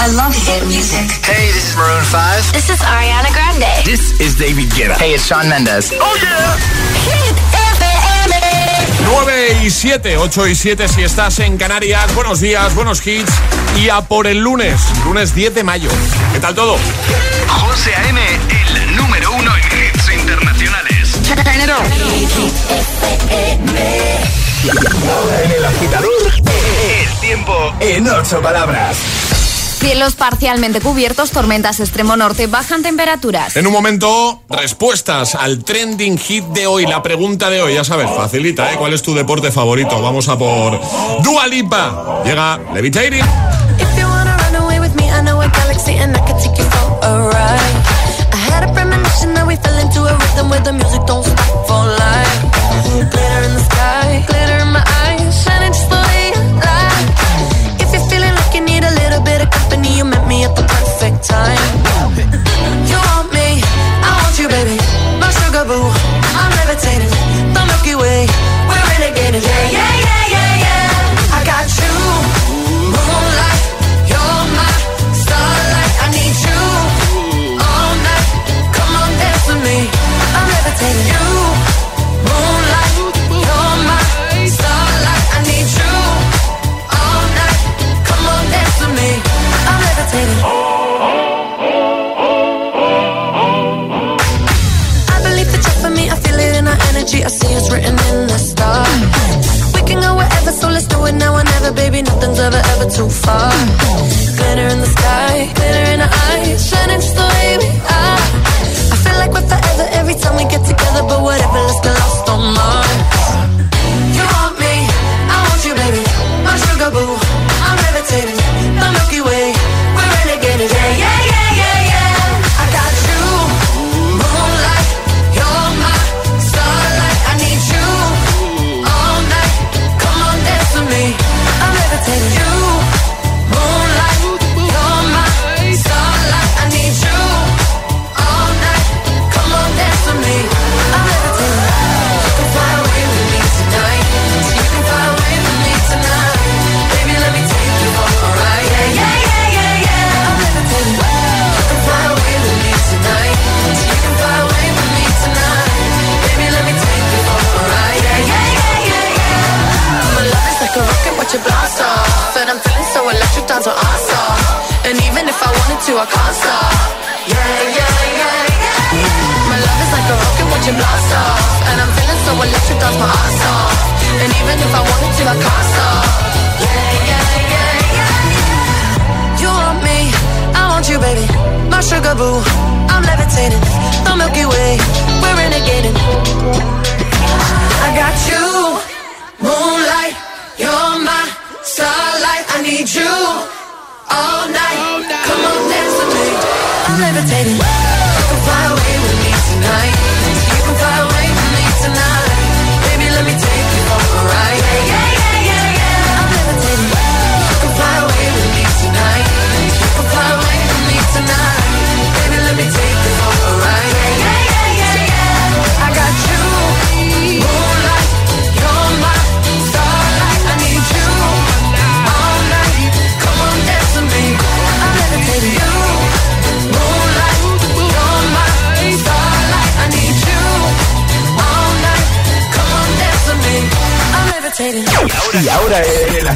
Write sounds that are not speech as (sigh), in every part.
I love hit music. Hey, this is Maroon 5. This is Ariana Grande. This is David Guetta. Hey, it's Shawn Mendes. Oh yeah. Hit FM. 9 y 7, 8 y 7 si estás en Canarias. Buenos días, buenos hits. Y a por el lunes, lunes 10 de mayo. ¿Qué tal todo? José A.M., el número uno en hits internacionales. En el agitador, el tiempo en ocho palabras. Cielos parcialmente cubiertos, tormentas extremo norte, bajan temperaturas. En un momento, respuestas al trending hit de hoy. La pregunta de hoy, ya sabes, facilita, ¿eh? ¿Cuál es tu deporte favorito? Vamos a por Dua Lipa. Llega Levitating. You wanna run away time. You want me, I want you, baby. My sugar boo, I'm levitating. The Milky Way, we're renegading. Yeah, yeah, yeah, yeah, yeah. I got you, moonlight. You're my starlight. I need you all night. Come on, dance with me. I'm levitating. You, moonlight. You're my starlight. I need you all night. Come on, dance with me. I'm levitating. Baby. Nothing's ever, ever too far. Glitter in the sky,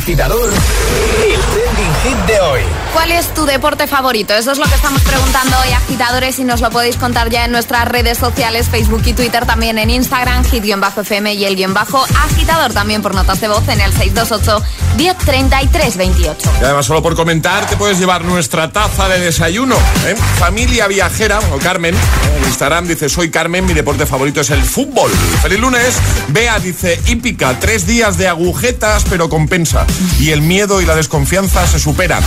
agitador, ¿Cuál es tu deporte favorito? Eso es lo que estamos preguntando hoy, agitadores, y nos lo podéis contar ya en nuestras redes sociales, Facebook y Twitter, también en Instagram, hit-fm y el guion bajo agitador, también por notas de voz en el 628 1033 28. Y además, solo por comentar, te puedes llevar nuestra taza de desayuno. ¿eh? Familia Viajera, o Carmen, ¿eh? en Instagram dice, soy Carmen, mi deporte favorito es el fútbol. Feliz lunes. Bea dice, hípica, tres días de agujetas, pero compensa. Y el miedo y la desconfianza se superan.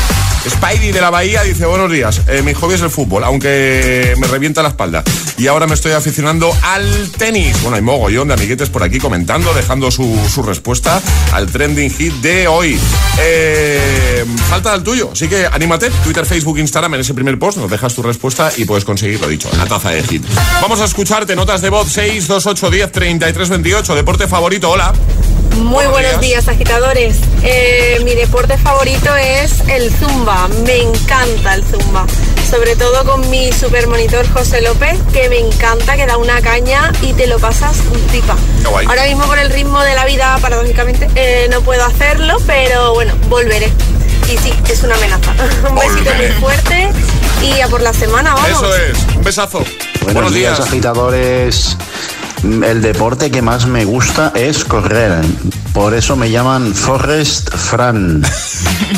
Spidey de la Bahía dice, buenos días, eh, mi hobby es el fútbol, aunque me revienta la espalda. Y ahora me estoy aficionando al tenis. Bueno, hay mogollón de amiguetes por aquí comentando, dejando su, su respuesta al trending hit de hoy. Eh, falta el tuyo, así que anímate. Twitter, Facebook, Instagram, en ese primer post nos dejas tu respuesta y puedes conseguir lo dicho, la taza de hit. Vamos a escucharte, notas de voz 6, 2, 8, 10, 33, 28. Deporte favorito, hola. Muy buenos días, agitadores. Eh, mi deporte favorito es el zumba. Me encanta el zumba. Sobre todo con mi super monitor José López, que me encanta, que da una caña y te lo pasas un guay. Ahora mismo por el ritmo de la vida, paradójicamente, eh, no puedo hacerlo, pero bueno, volveré. Y sí, es una amenaza. (laughs) un besito muy fuerte y a por la semana, vamos. Eso es. Un besazo. Buenos, días, agitadores. El deporte que más me gusta es correr. Por eso me llaman Forrest Fran. (laughs)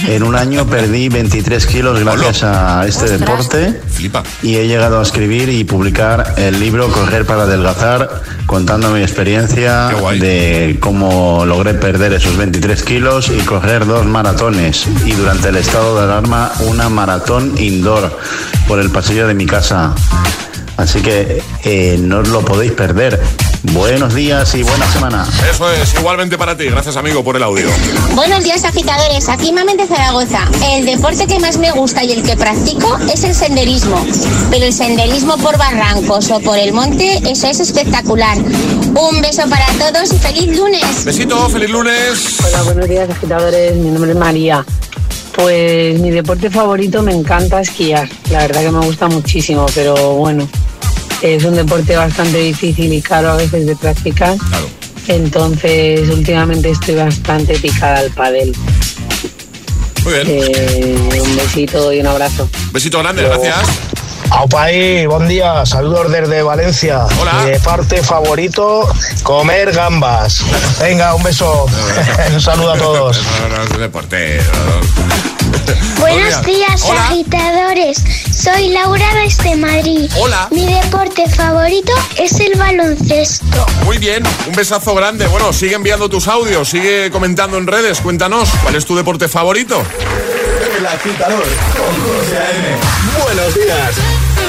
En un año perdí 23 kilos gracias a este Ostras. deporte. Flipa. Y he llegado a escribir y publicar el libro Correr para adelgazar, contando mi experiencia de cómo logré perder esos 23 kilos y correr dos maratones. Y durante el estado de alarma, una maratón indoor por el pasillo de mi casa. Así que eh, no os lo podéis perder. Buenos días y buena semana. Eso es. Igualmente para ti. Gracias, amigo, por el audio. Buenos días agitadores, aquí Mamen de Zaragoza. El deporte que más me gusta y el que practico es el senderismo. Pero el senderismo por barrancos o por el monte, eso es espectacular. Un beso para todos y feliz lunes. Besito, feliz lunes. Hola, buenos días agitadores, mi nombre es María. Pues mi deporte favorito me encanta esquiar, la verdad que me gusta muchísimo, pero bueno, es un deporte bastante difícil y caro a veces de practicar, Claro. entonces últimamente estoy bastante picada al padel. Muy bien. Eh, un besito y un abrazo. Besito grande, gracias. Aupa ahí, buen día, saludos desde Valencia. Hola. Mi parte favorito, comer gambas. Venga, un beso. un saludo a todos. Un deporte. (laughs) Buenos días Hola. agitadores, soy Laura desde Madrid. Hola. Mi deporte favorito es el baloncesto. Muy bien, un besazo grande. Bueno, sigue enviando tus audios, sigue comentando en redes. Cuéntanos, ¿cuál es tu deporte favorito? El agitador con José A.M. Buenos días.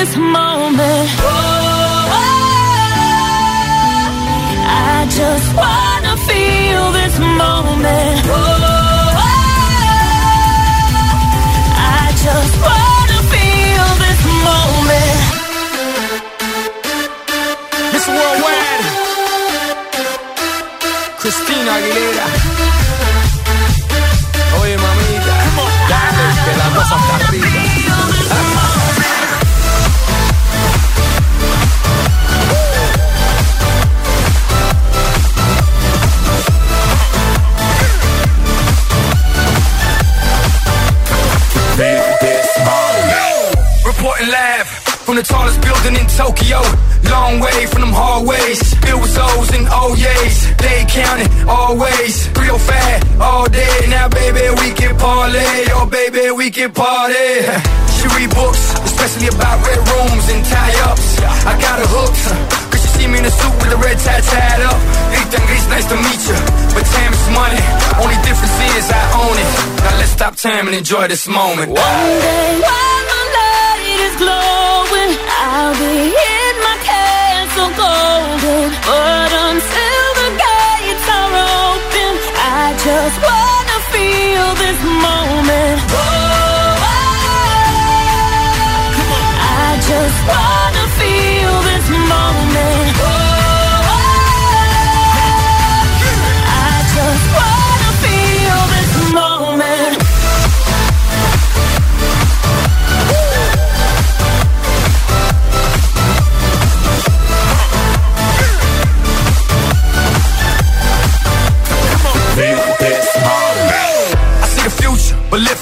this moment. Oh, I just wanna feel this moment. Oh, I just wanna feel this moment. Miss Worldwide, Christina Aguilera. Oye, mamita, dale, que la cosa está rica. From the tallest building in Tokyo. Long way from them hallways. Filled with O's and oh O's. They counting always. 305 all day. Now, baby, we can parlay. Oh, baby, we can party. (laughs) She read books, especially about red rooms and tie ups. I got her hooked. See me in a suit with a red tie tied up. Ethan it's nice to meet you. But time is money. Only difference is I own it. Now let's stop time and enjoy this moment. One day while the light is glowing, I'll be in my castle golden. But until the gates are open, I just wanna feel this moment. Oh, I just wanna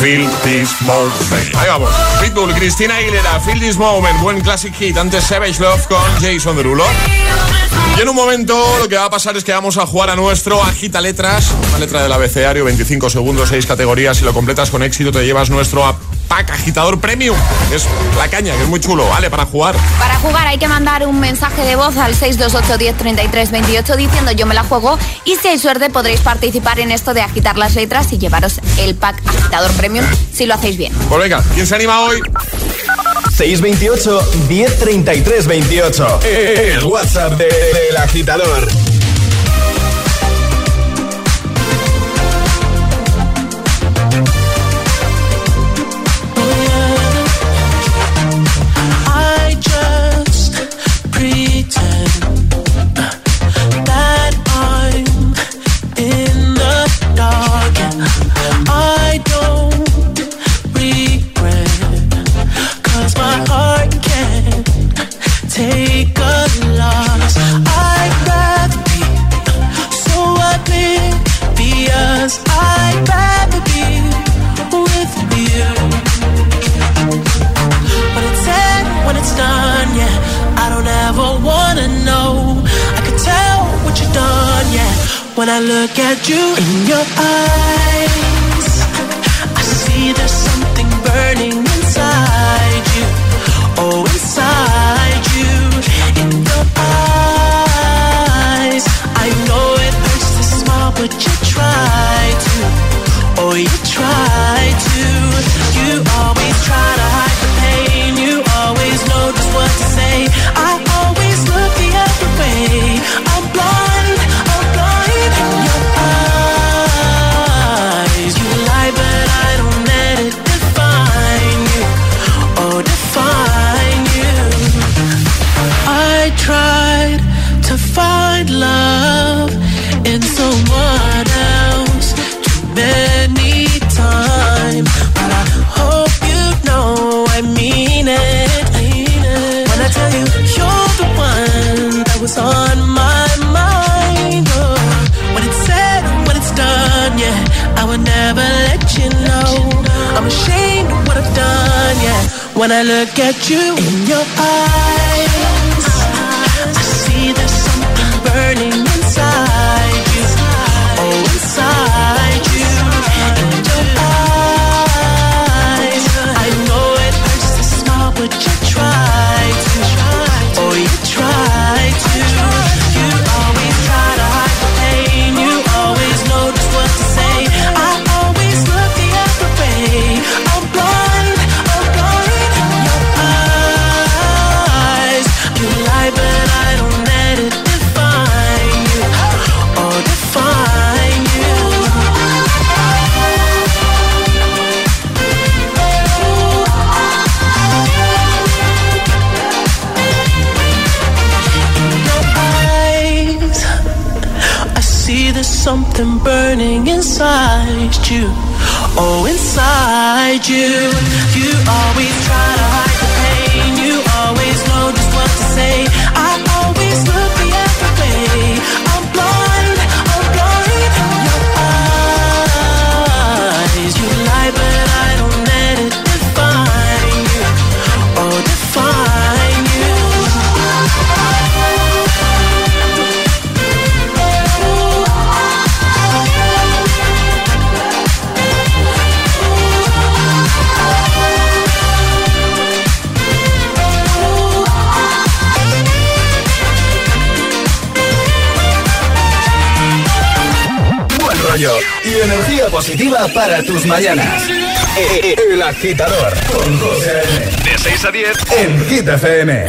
Feel This Moment. Ahí vamos. Pitbull, Cristina Aguilera, Feel This Moment. Buen classic hit. Antes Savage Love con Jason Derulo. Y en un momento lo que va a pasar es que vamos a jugar a nuestro Agita Letras. Una letra del abecedario, 25 segundos, 6 categorías. Si lo completas con éxito te llevas nuestro pack agitador premium. Es la caña, que es muy chulo. Vale, para jugar. Para jugar hay que mandar un mensaje de voz al 628 10 33 28 diciendo yo me la juego y si hay suerte podréis participar en esto de agitar las letras y llevaros el pack agitador premium si lo hacéis bien. Pues venga, ¿quién se anima hoy? 628 1033 28. El WhatsApp de- del agitador. You in your eyes, I look at you. para tus mañanas. El agitador con José De 6 a 10 en Hit FM.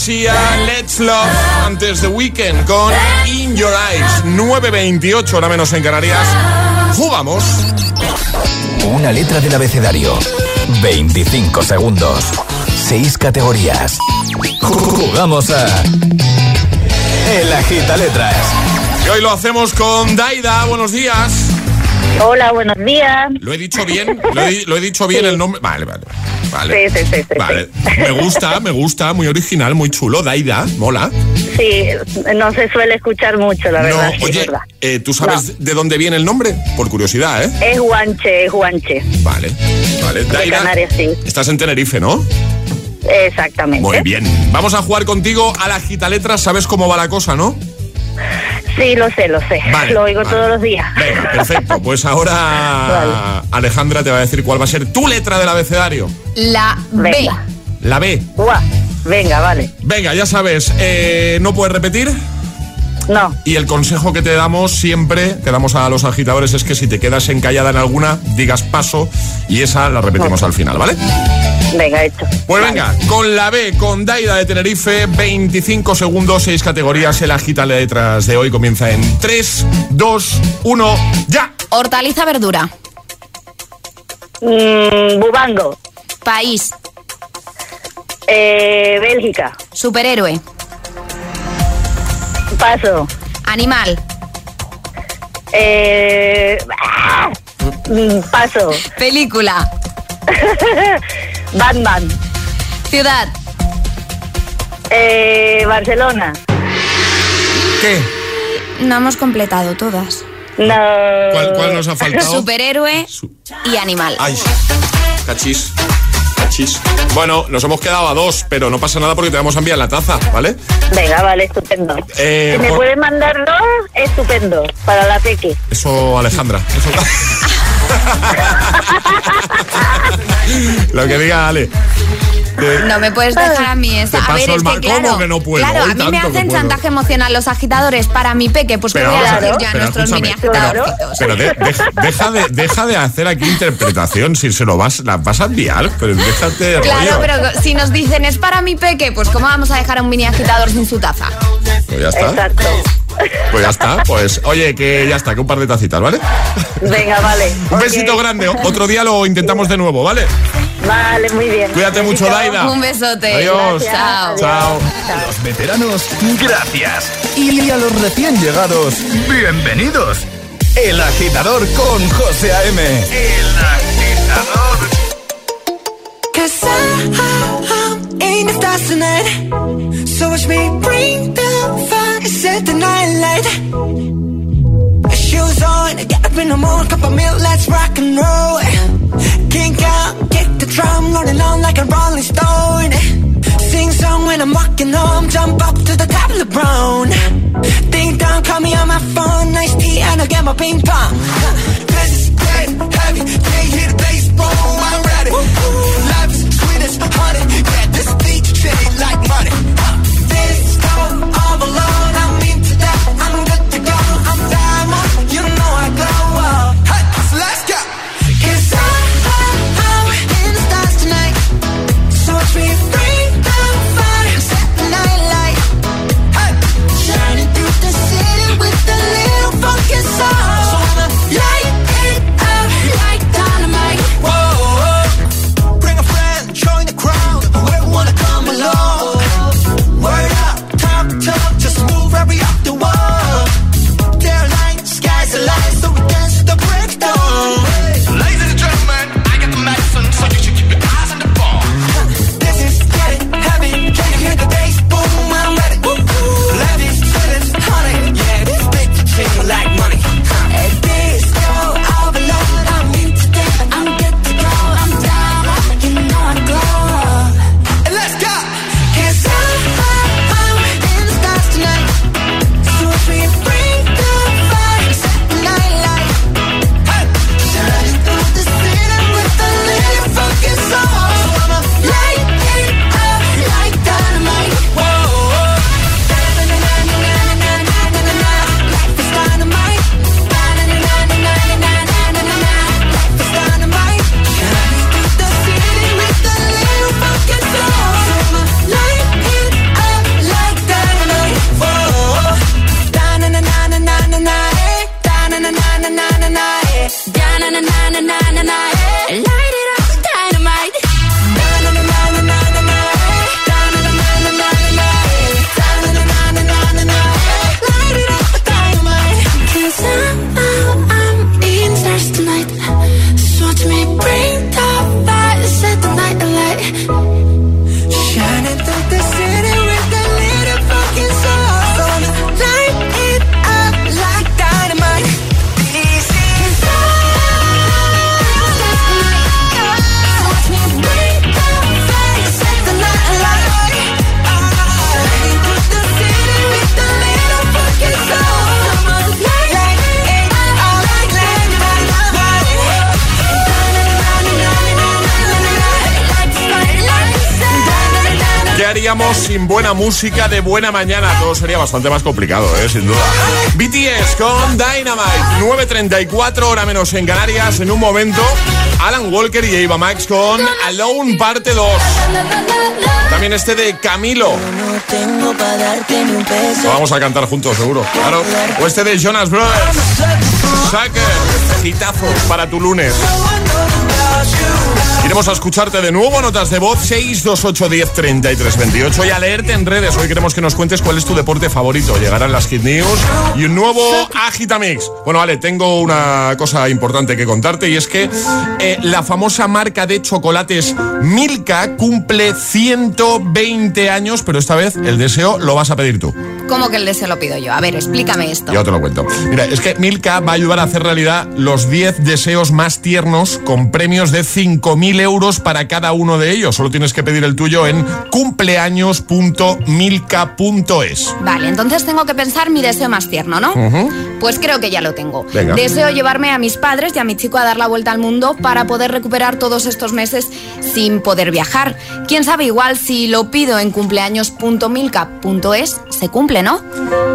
Sia, Let's Love. Antes de Weekend con In Your Eyes. 9.28, hora menos en Canarias. Jugamos. Una letra del abecedario. 25 segundos. 6 categorías. Jugamos a. El Agita Letras. Y hoy lo hacemos con Daida. Buenos días. Hola, buenos días. ¿Lo he dicho bien? ¿Lo he, lo he dicho bien el nombre? Vale, vale. Vale. Sí, sí, sí, sí, Vale. (laughs) Me gusta, me gusta. Muy original, muy chulo. Daida, mola. Sí, no se suele escuchar mucho, la verdad. Oye, verdad. eh, ¿tú sabes de dónde viene el nombre? Por curiosidad, ¿eh? Es guanche, es guanche. Vale. Vale, De Daida. Canarias, sí. Estás en Tenerife, ¿no? Exactamente. Muy bien. Vamos a jugar contigo a la gita letras. ¿Sabes cómo va la cosa, no? Sí, lo sé, lo sé. Vale, lo oigo vale. todos los días. Venga, perfecto. Pues ahora (laughs) Alejandra te va a decir cuál va a ser tu letra del abecedario. La B. Venga. La B. Guau. Venga, vale. Venga, ya sabes, eh, no puedes repetir. No. Y el consejo que te damos siempre, que damos a los agitadores, es que si te quedas encallada en alguna, digas paso y esa la repetimos al final, ¿vale? Venga, hecho. Pues venga, con la B, con Daida de Tenerife, 25 segundos, 6 categorías. El agita letras de hoy comienza en 3, 2, 1, ya. Hortaliza verdura. Mm, bubango. País. Eh, Bélgica. Superhéroe. Paso. Animal. Eh, ah, paso. Película. (laughs) Batman. Ciudad. Eh, Barcelona. ¿Qué? No hemos completado todas. No. ¿Cuál, cuál nos ha faltado? Superhéroe y animal. Ay, cachis. Cachis. Bueno, nos hemos quedado a dos, pero no pasa nada porque te vamos a enviar la taza, ¿vale? Venga, vale, estupendo. Eh, si me por- puedes mandar dos, estupendo. Para la peque. Eso, Alejandra. Eso... (laughs) Lo que diga Ale. No me puedes dejar a mí esa. A ver, es el que mal- ¿cómo claro, que no puedo? claro, a mí me hacen chantaje emocional los agitadores para mi peque, pues Pero que voy a decir yo a nuestros mini agitadorcitos. Pero de- deja, deja de, deja de hacer aquí interpretación. Si se lo vas, la vas a enviar, pero déjate de Claro, rollo. pero si nos dicen es para mi peque, pues ¿cómo vamos a dejar a un mini agitador sin su taza? Pues ya está. Exacto. Pues ya está. Pues oye, que ya está, que un par de tacitas, ¿vale? Venga, vale. Un besito grande. Otro día lo intentamos de nuevo, ¿vale? Vale, muy bien. Cuídate mucho. Daida. Un besote. Adiós. Chao. Chao. Los veteranos, gracias. Y a los recién llegados, bienvenidos. El agitador con José A.M. El agitador. Cause I'm in the stars tonight. So watch me bring the fire, set the night light. Shoes on, get up in the morning, cup of milk, let's rock and roll. Kink out, drum, rolling on like a rolling stone. Sing song when I'm walking home, jump up to the top of the brown. Ding dong, call me on my phone, nice tea, and I'll get my ping pong. Let's get heavy, can't hear the bass, boom, I'm ready. Life is sweet as honey, yeah, this beat shade like money. This música de buena mañana? Todo sería bastante más complicado, ¿eh? sin duda. BTS con Dynamite, 9.34 hora menos en Canarias. En un momento, Alan Walker y Eva Max con Alone parte 2. También este de Camilo. Lo vamos a cantar juntos, seguro. Claro. O este de Jonas Brothers. Para tu lunes. Iremos a escucharte de nuevo, notas de voz 628 10 33 28 y a leerte en redes. Hoy queremos que nos cuentes cuál es tu deporte favorito. Llegarán las Hit News y un nuevo Agitamix. Bueno, vale, tengo una cosa importante que contarte y es que eh, la famosa marca de chocolates Milka cumple 120 años, pero esta vez el deseo lo vas a pedir tú. ¿Cómo que el deseo lo pido yo? A ver, explícame esto. Ya te lo cuento. Mira, es que Milka va a ayudar a hacer realidad los 10 deseos más tiernos con premios de 5.000 euros para cada uno de ellos. Solo tienes que pedir el tuyo en cumpleaños.milka.es. Vale, entonces tengo que pensar mi deseo más tierno, ¿no? Pues creo que ya lo tengo. Venga. Deseo llevarme a mis padres y a mi chico a dar la vuelta al mundo para poder recuperar todos estos meses sin poder viajar. Quién sabe, igual si lo pido en cumpleaños.milka.es, se cumple, ¿no?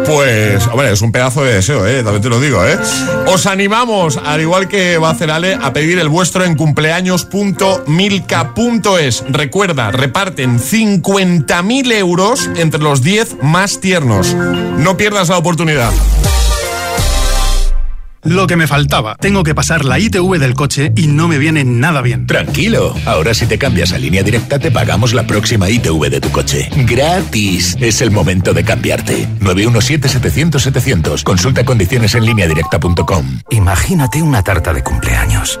Pues, hombre, es un pedazo de deseo, ¿eh? También te lo digo, ¿eh? Os animamos, al igual que va a hacer Ale, a pedir el vuestro en cumpleaños.milka.es. Recuerda, reparten 50.000 euros entre los 10 más tiernos. No pierdas la oportunidad. Lo que me faltaba. Tengo que pasar la ITV del coche y no me viene nada bien. Tranquilo, ahora si te cambias a línea directa te pagamos la próxima ITV de tu coche. Gratis. Es el momento de cambiarte. 917-700-700. Consulta condiciones en línea directa.com. Imagínate una tarta de cumpleaños.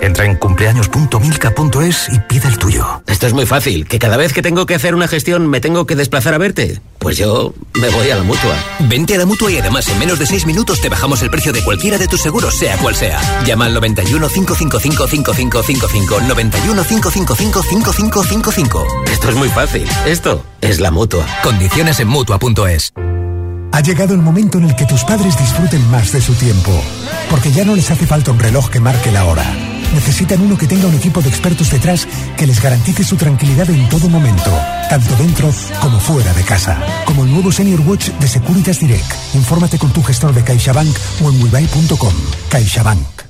Entra en cumpleaños.milka.es y pide el tuyo. Esto es muy fácil, que cada vez que tengo que hacer una gestión me tengo que desplazar a verte. Pues yo me voy a la mutua. Vente a la mutua y además en menos de 6 minutos te bajamos el precio de cualquiera de tus seguros, sea cual sea. Llama al 91 555 5555. 91 555 5555. Esto es muy fácil. Esto es la mutua. Condiciones en mutua.es. Ha llegado el momento en el que tus padres disfruten más de su tiempo, porque ya no les hace falta un reloj que marque la hora. Necesitan uno que tenga un equipo de expertos detrás que les garantice su tranquilidad en todo momento, tanto dentro como fuera de casa. Como el nuevo Senior Watch de Securitas Direct. Infórmate con tu gestor de CaixaBank o en webuy.com. CaixaBank.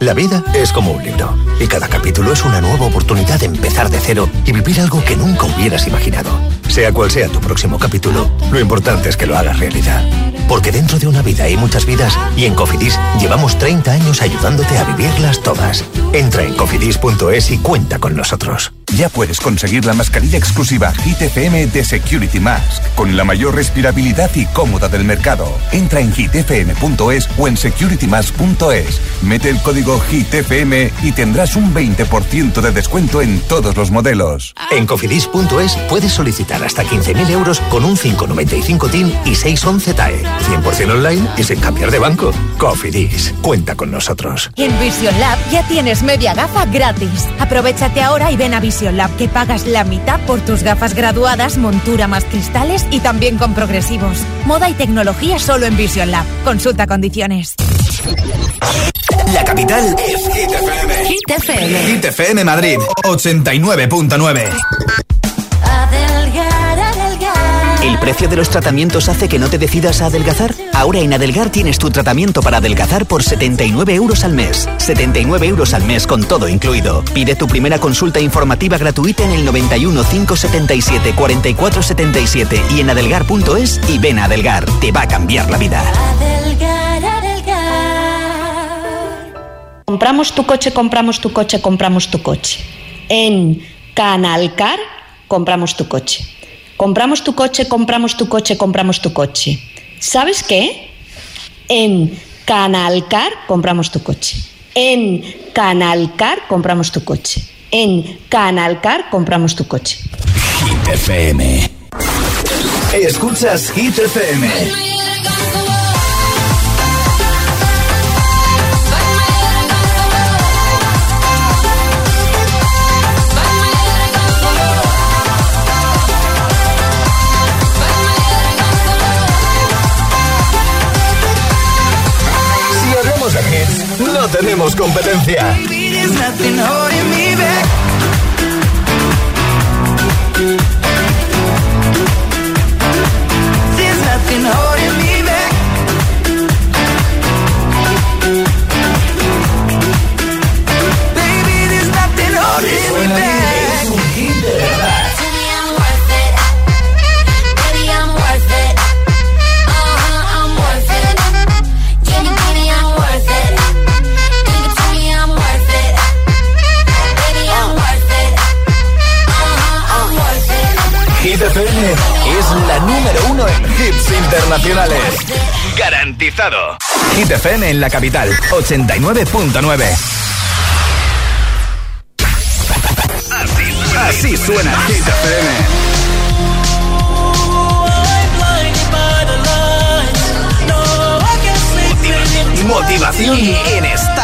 La vida es como un libro y cada capítulo es una nueva oportunidad de empezar de cero y vivir algo que nunca hubieras imaginado. Sea cual sea tu próximo capítulo, lo importante es que lo hagas realidad. Porque dentro de una vida hay muchas vidas y en Cofidis llevamos 30 años ayudándote a vivirlas todas. Entra en cofidis.es y cuenta con nosotros. Ya puedes conseguir la mascarilla exclusiva Hit FM de Security Mask, con la mayor respirabilidad y cómoda del mercado. Entra en hitfm.es o en securitymask.es. Mete el código HITFM y tendrás un 20% de descuento en todos los modelos. En cofidis.es puedes solicitar hasta 15.000 euros con un 595 TIN y 611 TAE. 100% online y sin cambiar de banco. Cofidis, cuenta con nosotros. En Vision Lab ya tienes media gafa gratis. Aprovechate ahora y ven a Vision Lab que pagas la mitad por tus gafas graduadas, montura más cristales y también con progresivos. Moda y tecnología solo en Vision Lab. Consulta condiciones. La capital es Hit FM. Hit FM. Hit FM Madrid 89.9. Adelgar, adelgar. ¿El precio de los tratamientos hace que no te decidas a adelgazar? Ahora en Adelgar tienes tu tratamiento para adelgazar por 79 euros al mes. 79 euros al mes con todo incluido. Pide tu primera consulta informativa gratuita en el 91 577 44 77 y en adelgar.es y ven a Adelgar. Te va a cambiar la vida. Adelgar. Compramos tu coche, compramos tu coche, compramos tu coche. En Canalcar, compramos tu coche. Compramos tu coche, compramos tu coche, compramos tu coche. ¿Sabes qué? En Canalcar compramos tu coche. En Canalcar compramos tu coche. En Canalcar compramos tu coche. Hit FM. Escuchas Hit FM. tenemos competencia. es la número uno en hits internacionales. Garantizado. Hit FM en la capital, 89.9. Así, así suena Hit FM. Motivación en esta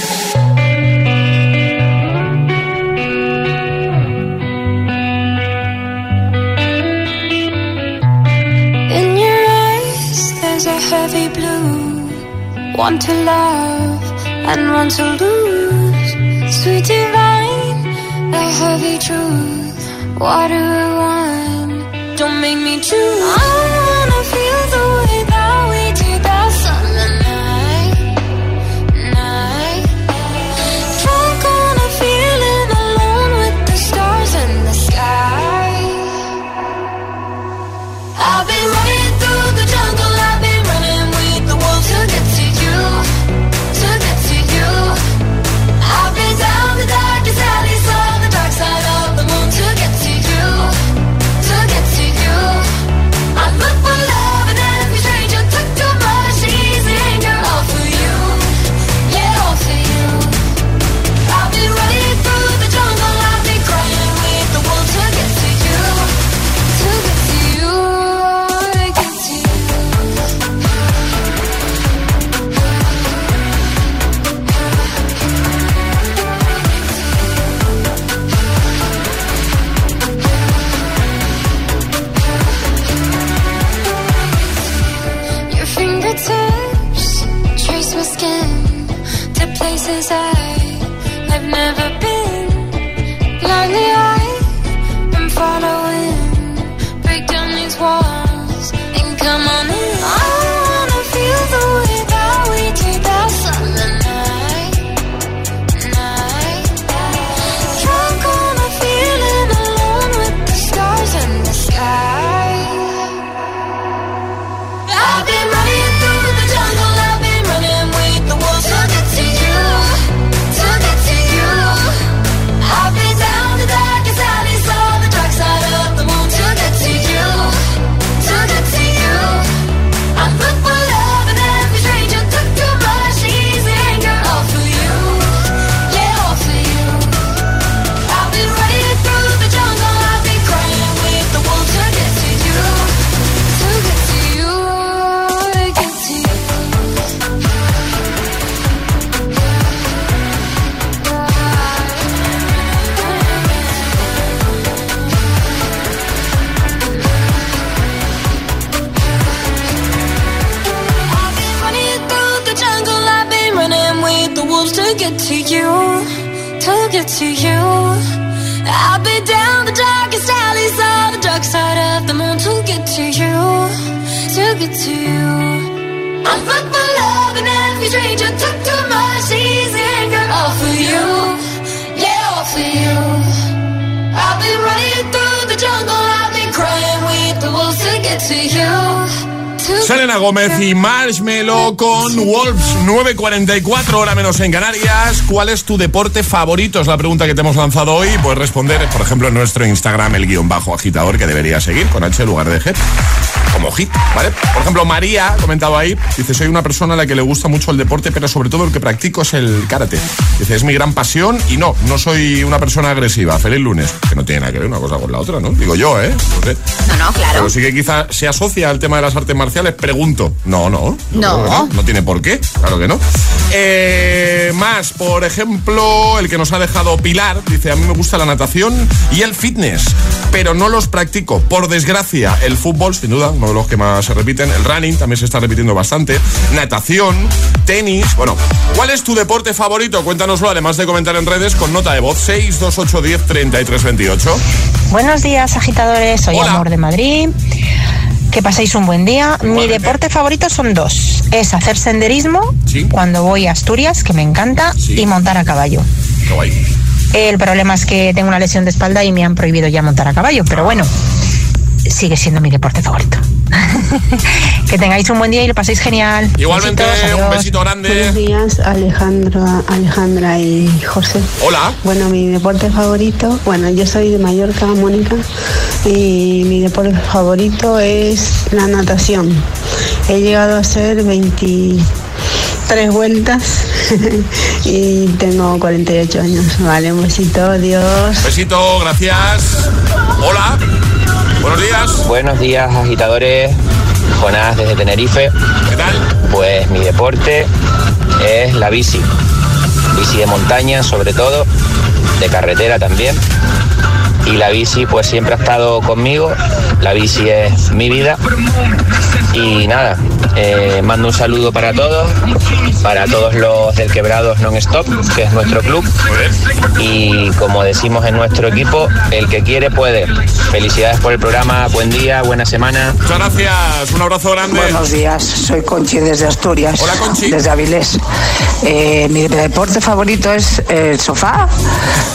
One to love and one to lose. Sweet divine, the heavy truth. What do I want? Don't make me choose. Gómez y Marshmello con Wolves 9.44 hora menos en Canarias. ¿Cuál es tu deporte favorito? Es la pregunta que te hemos lanzado hoy. Puedes responder, por ejemplo, en nuestro Instagram, el guion bajo agitador, que debería seguir con H en lugar de G como hit, ¿vale? Por ejemplo, María ha comentado ahí, dice, soy una persona a la que le gusta mucho el deporte, pero sobre todo el que practico es el karate. Dice, es mi gran pasión y no, no soy una persona agresiva. Feliz lunes. Que no tiene nada que ver una cosa con la otra, ¿no? Digo yo, ¿eh? No, no, claro. Pero sí que quizá se asocia al tema de las artes marciales, pregunto. No, no. No. No, no tiene por qué, claro que no. Eh, más, por ejemplo, el que nos ha dejado Pilar, dice, a mí me gusta la natación y el fitness, pero no los practico. Por desgracia, el fútbol, sin duda, uno de los que más se repiten. El running también se está repitiendo bastante. Natación, tenis. Bueno, ¿cuál es tu deporte favorito? Cuéntanoslo, además de comentar en redes con nota de voz 62810 3328. Buenos días, agitadores. Soy Amor de Madrid. Que paséis un buen día. Mi deporte favorito son dos. Es hacer senderismo cuando voy a Asturias, que me encanta, y montar a caballo. Qué guay. El problema es que tengo una lesión de espalda y me han prohibido ya montar a caballo, pero bueno, sigue siendo mi deporte favorito. (laughs) que tengáis un buen día y lo paséis genial. Igualmente, Besitos, un besito grande. Buenos días, Alejandra, Alejandra y José. Hola. Bueno, mi deporte favorito, bueno, yo soy de Mallorca, Mónica, y mi deporte favorito es la natación. He llegado a ser 23 vueltas (laughs) y tengo 48 años. Vale, un besito, adiós. Besito, gracias. Hola. Buenos días. Buenos días, agitadores. Jonás desde Tenerife. ¿Qué tal? Pues mi deporte es la bici. Bici de montaña, sobre todo, de carretera también. Y la bici, pues siempre ha estado conmigo. La bici es mi vida. Y nada, eh, mando un saludo para todos, para todos los del Quebrados Non-Stop, que es nuestro club. Y como decimos en nuestro equipo, el que quiere puede. Felicidades por el programa, buen día, buena semana. Muchas gracias, un abrazo grande. Buenos días, soy Conchi desde Asturias. Hola, Conchi. Desde Avilés. Eh, mi deporte favorito es el sofá,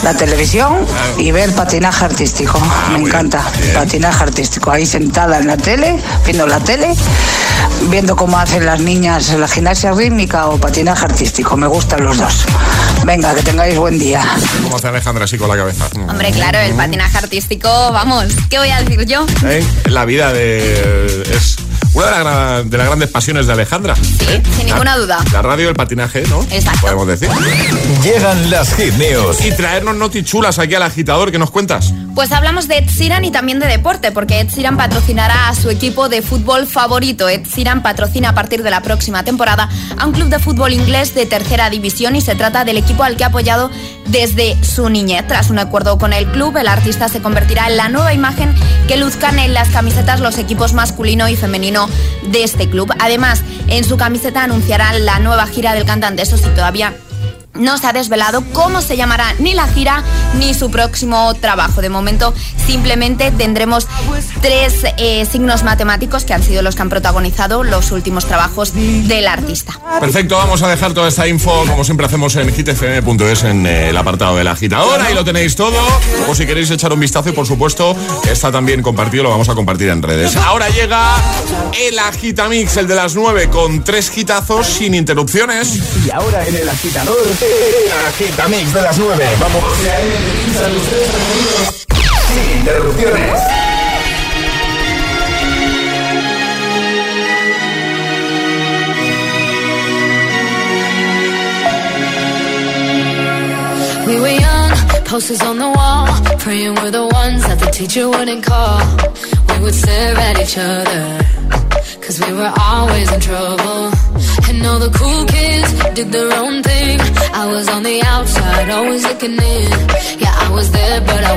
la televisión y ver patinaje artístico. Me encanta, patinaje artístico. Ahí sentada en la tele, viendo la tele, viendo cómo hacen las niñas la gimnasia rítmica o patinaje artístico. Me gustan los dos. Venga, que tengáis buen día. ¿Cómo hace Alejandra así con la cabeza? Hombre, claro, el patinaje artístico, vamos, ¿qué voy a decir yo? ¿Eh? La vida de... es una de, la de las grandes pasiones de Alejandra. ¿eh? Sin ninguna duda. La radio el patinaje, ¿no? Exacto. Podemos decir. Llegan las hit news. Y traernos notichulas aquí al agitador, ¿qué nos cuentas? Pues hablamos de Ed Sheeran y también de deporte, porque Ed Sheeran patrocinará a su equipo de fútbol favorito. Ed Sheeran patrocina a partir de la próxima temporada a un club de fútbol inglés de tercera división y se trata del equipo al que ha apoyado desde su niñez. Tras un acuerdo con el club, el artista se convertirá en la nueva imagen que luzcan en las camisetas los equipos masculino y femenino de este club. Además, en su camiseta anunciarán la nueva gira del cantante. Eso sí, todavía no se ha desvelado cómo se llamará ni la gira ni su próximo trabajo. De momento simplemente tendremos tres eh, signos matemáticos que han sido los que han protagonizado los últimos trabajos del artista. Perfecto, vamos a dejar toda esta info, como siempre hacemos en hitfm.es en eh, el apartado de la agitadora. Ahí lo tenéis todo. O si queréis echar un vistazo y por supuesto está también compartido, lo vamos a compartir en redes. Ahora llega el agitamix, el de las 9, con tres hitazos sin interrupciones. Y ahora en el agitador, agitamix de las 9. Vamos. Sin interrupciones. We were young, posters on the wall, praying we're the ones that the teacher wouldn't call. We would stare at each other, cause we were always in trouble. And all the cool kids did their own thing. I was on the outside, always looking in. Yeah, I was there, but I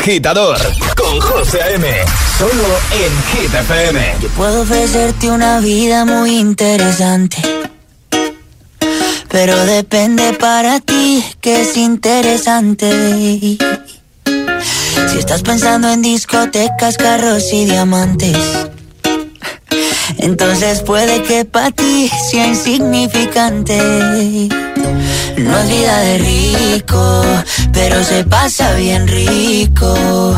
agitador con José A.M. Solo en Hit. Yo puedo ofrecerte una vida muy interesante. Pero depende para ti que es interesante. Si estás pensando en discotecas, carros y diamantes. Entonces puede que para ti sea insignificante. No es vida de rico, pero se pasa bien rico.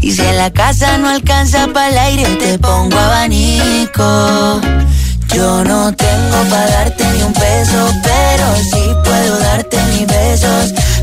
Y si en la casa no alcanza para el aire, te pongo abanico. Yo no tengo para darte ni un peso, pero sí puedo darte mis besos.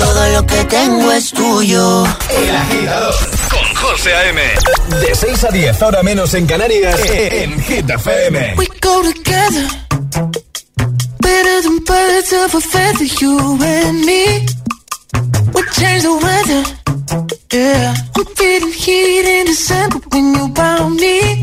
todo lo que tengo es tuyo. El agitador con con José A.M. De 6 a 10, ahora menos en Canarias, en Hit FM. We go together. Better than birds of a feather, you and me. We change the weather. Yeah. I'm feeling heat in December when you found me.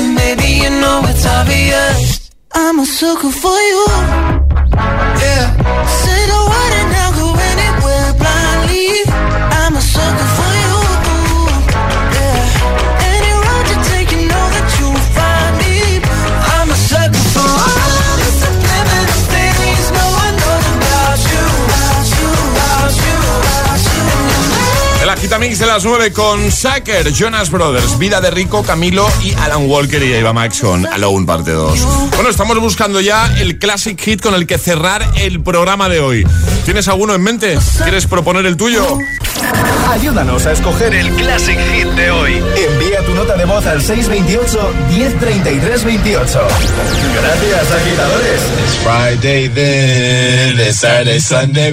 And maybe you know it's obvious. I'm a sucker for you. Las 9 con Sacker, Jonas Brothers, Vida de Rico, Camilo y Alan Walker y Eva Max con Alone parte 2. Bueno, estamos buscando ya el classic hit con el que cerrar el programa de hoy. ¿Tienes alguno en mente? ¿Quieres proponer el tuyo? Ayúdanos a escoger el Classic Hit de hoy. Envía tu nota de voz al 628 1033 28. Gracias, agitadores. It's Friday then, it's Saturday, Sunday.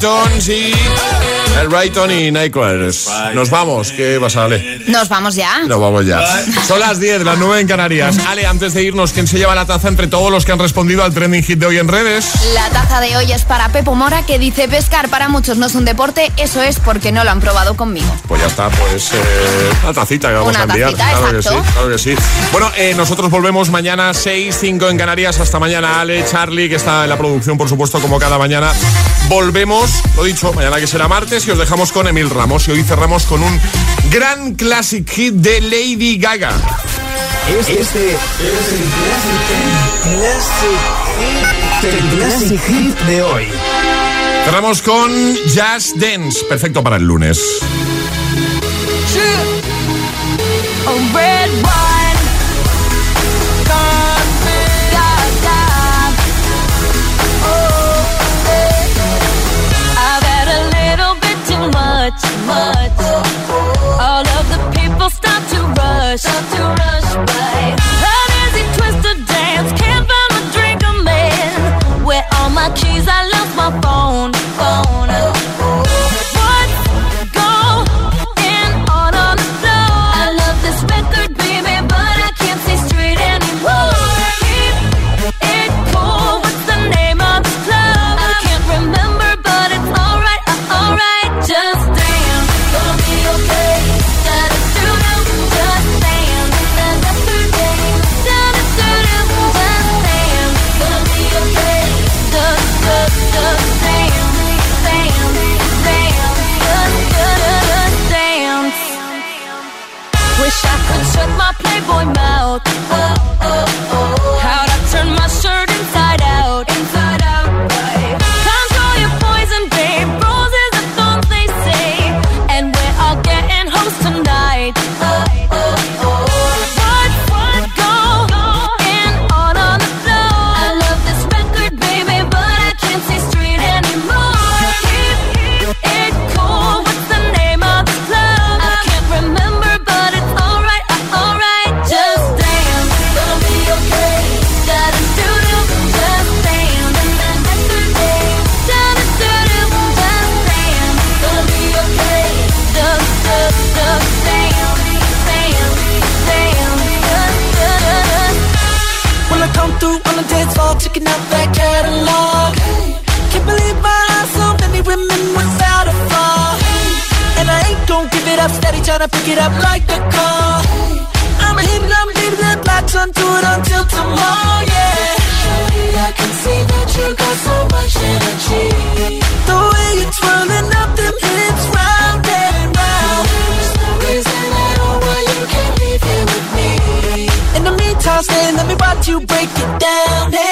Rayton, sí. Rayton y Nightcrawlers. Nos vamos, ¿qué pasa, Ale? Nos vamos ya. Nos vamos ya. Son las 10, las 9 en Canarias. Ale, antes de irnos, ¿quién se lleva la taza entre todos los que han respondido al trending hit de hoy en redes? La taza de hoy es para Pepo Mora, que dice pescar para muchos no es un deporte, eso es porque no lo han probado conmigo. Pues ya está, pues eh, una tacita que vamos Una a enviar. tacita, claro que sí, claro que sí. Bueno, eh, nosotros volvemos mañana 6, 5 en Canarias. Hasta mañana, Ale, Charlie, que está en la producción, por supuesto, como cada mañana. Volvemos, lo dicho, mañana que será martes y os dejamos con Emil Ramos. Y hoy cerramos con un gran classic hit de Lady Gaga. Este, es el classic, el classic hit de hoy. Cerramos con Jazz Dance, perfecto para el lunes. Much. All of the people start to rush, to rush by. Can see that you got so much energy. The way you're twirling up them hips round and round. There's no reason at all why you can't leave here with me. In the meantime, stay, let me watch you break it down and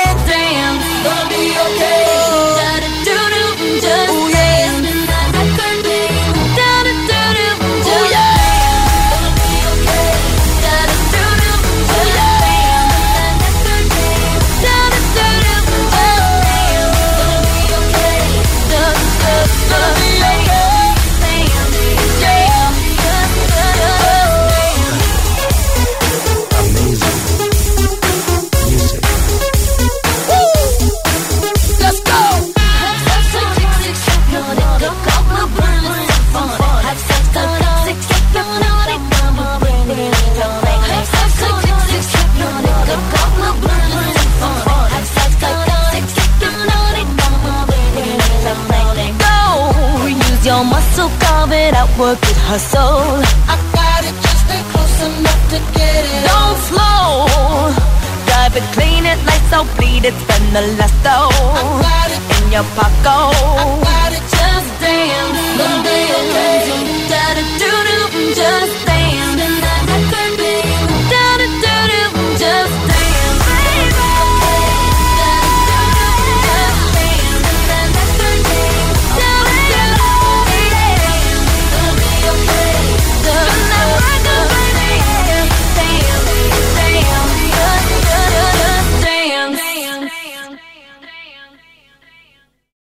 work it, hustle. I got it, just stay close enough to get it. Don't slow. Drive it, clean it, lights out, bleed it, spend the last though. I got it in your pocket. I got it, just dance. Don't be okay. Da da do do, just dance.